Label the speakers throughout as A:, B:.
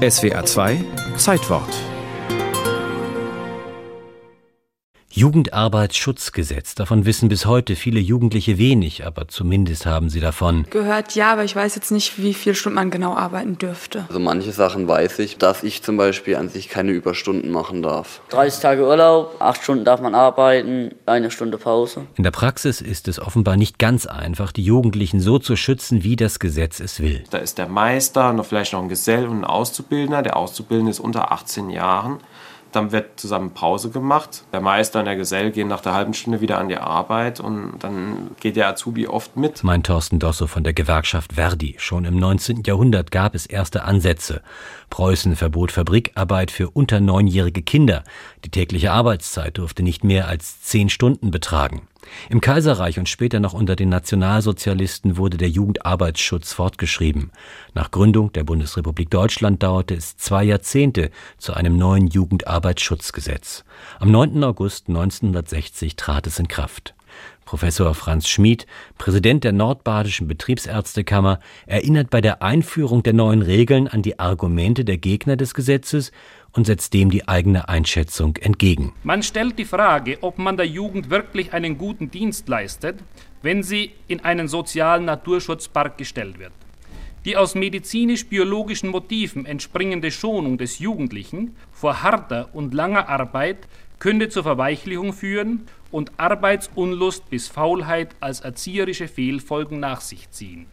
A: SWA 2 Zeitwort
B: Jugendarbeitsschutzgesetz. Davon wissen bis heute viele Jugendliche wenig, aber zumindest haben sie davon
C: gehört. Ja, aber ich weiß jetzt nicht, wie viele Stunden man genau arbeiten dürfte.
D: Also manche Sachen weiß ich, dass ich zum Beispiel an sich keine Überstunden machen darf.
E: 30 Tage Urlaub, 8 Stunden darf man arbeiten, eine Stunde Pause.
B: In der Praxis ist es offenbar nicht ganz einfach, die Jugendlichen so zu schützen, wie das Gesetz es will.
F: Da ist der Meister, noch vielleicht noch ein Gesell und ein Auszubildender. Der Auszubildende ist unter 18 Jahren. Dann wird zusammen Pause gemacht. Der Meister und der Gesell gehen nach der halben Stunde wieder an die Arbeit und dann geht der Azubi oft mit.
B: Mein Thorsten Dosso von der Gewerkschaft Verdi. Schon im 19. Jahrhundert gab es erste Ansätze. Preußen verbot Fabrikarbeit für unter neunjährige Kinder. Die tägliche Arbeitszeit durfte nicht mehr als zehn Stunden betragen. Im Kaiserreich und später noch unter den Nationalsozialisten wurde der Jugendarbeitsschutz fortgeschrieben. Nach Gründung der Bundesrepublik Deutschland dauerte es zwei Jahrzehnte zu einem neuen Jugendarbeitsschutzgesetz. Am 9. August 1960 trat es in Kraft. Professor Franz Schmid, Präsident der Nordbadischen Betriebsärztekammer, erinnert bei der Einführung der neuen Regeln an die Argumente der Gegner des Gesetzes und setzt dem die eigene Einschätzung entgegen.
G: Man stellt die Frage, ob man der Jugend wirklich einen guten Dienst leistet, wenn sie in einen sozialen Naturschutzpark gestellt wird. Die aus medizinisch-biologischen Motiven entspringende Schonung des Jugendlichen vor harter und langer Arbeit könnte zur Verweichlichung führen und Arbeitsunlust bis Faulheit als erzieherische Fehlfolgen nach sich ziehen.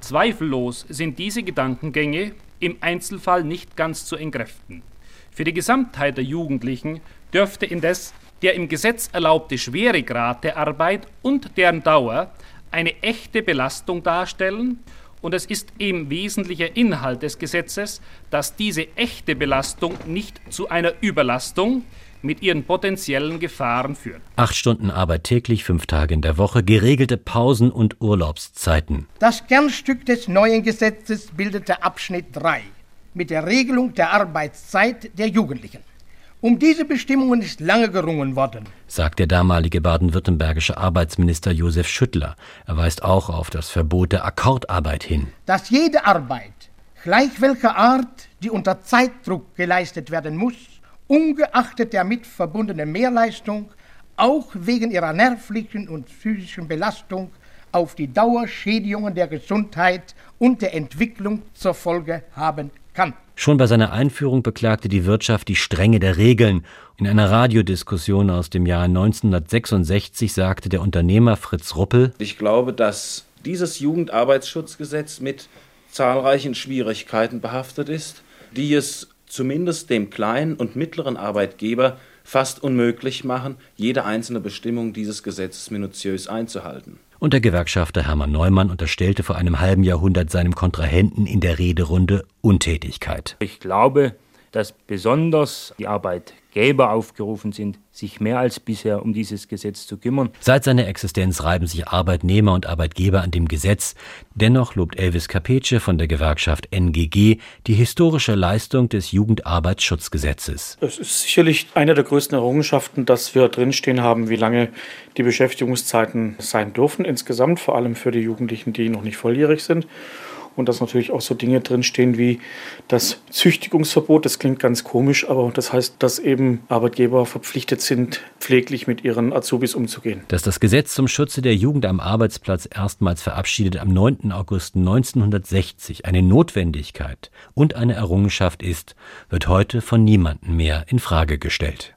G: Zweifellos sind diese Gedankengänge im Einzelfall nicht ganz zu entkräften. Für die Gesamtheit der Jugendlichen dürfte indes der im Gesetz erlaubte Schweregrad der Arbeit und deren Dauer eine echte Belastung darstellen und es ist eben wesentlicher Inhalt des Gesetzes, dass diese echte Belastung nicht zu einer Überlastung, mit ihren potenziellen Gefahren führt.
B: Acht Stunden Arbeit täglich, fünf Tage in der Woche, geregelte Pausen und Urlaubszeiten.
H: Das Kernstück des neuen Gesetzes bildete Abschnitt 3 mit der Regelung der Arbeitszeit der Jugendlichen. Um diese Bestimmungen ist lange gerungen worden,
B: sagt der damalige baden-württembergische Arbeitsminister Josef Schüttler. Er weist auch auf das Verbot der Akkordarbeit hin.
H: Dass jede Arbeit, gleich welcher Art, die unter Zeitdruck geleistet werden muss, ungeachtet der mit verbundenen Mehrleistung, auch wegen ihrer nervlichen und physischen Belastung auf die Dauer Schädigungen der Gesundheit und der Entwicklung zur Folge haben kann.
B: Schon bei seiner Einführung beklagte die Wirtschaft die Strenge der Regeln. In einer Radiodiskussion aus dem Jahr 1966 sagte der Unternehmer Fritz Ruppel:
I: Ich glaube, dass dieses Jugendarbeitsschutzgesetz mit zahlreichen Schwierigkeiten behaftet ist, die es zumindest dem kleinen und mittleren Arbeitgeber fast unmöglich machen, jede einzelne Bestimmung dieses Gesetzes minutiös einzuhalten.
B: Und der Gewerkschafter Hermann Neumann unterstellte vor einem halben Jahrhundert seinem Kontrahenten in der Rederunde Untätigkeit.
J: Ich glaube, dass besonders die Arbeitgeber aufgerufen sind, sich mehr als bisher um dieses Gesetz zu kümmern.
B: Seit seiner Existenz reiben sich Arbeitnehmer und Arbeitgeber an dem Gesetz. Dennoch lobt Elvis Capece von der Gewerkschaft NGG die historische Leistung des Jugendarbeitsschutzgesetzes.
K: Es ist sicherlich eine der größten Errungenschaften, dass wir drinstehen haben, wie lange die Beschäftigungszeiten sein dürfen insgesamt, vor allem für die Jugendlichen, die noch nicht volljährig sind und dass natürlich auch so Dinge drinstehen wie das Züchtigungsverbot. Das klingt ganz komisch, aber das heißt, dass eben Arbeitgeber verpflichtet sind, pfleglich mit ihren Azubis umzugehen.
B: Dass das Gesetz zum Schutze der Jugend am Arbeitsplatz erstmals verabschiedet am 9. August 1960 eine Notwendigkeit und eine Errungenschaft ist, wird heute von niemandem mehr in Frage gestellt.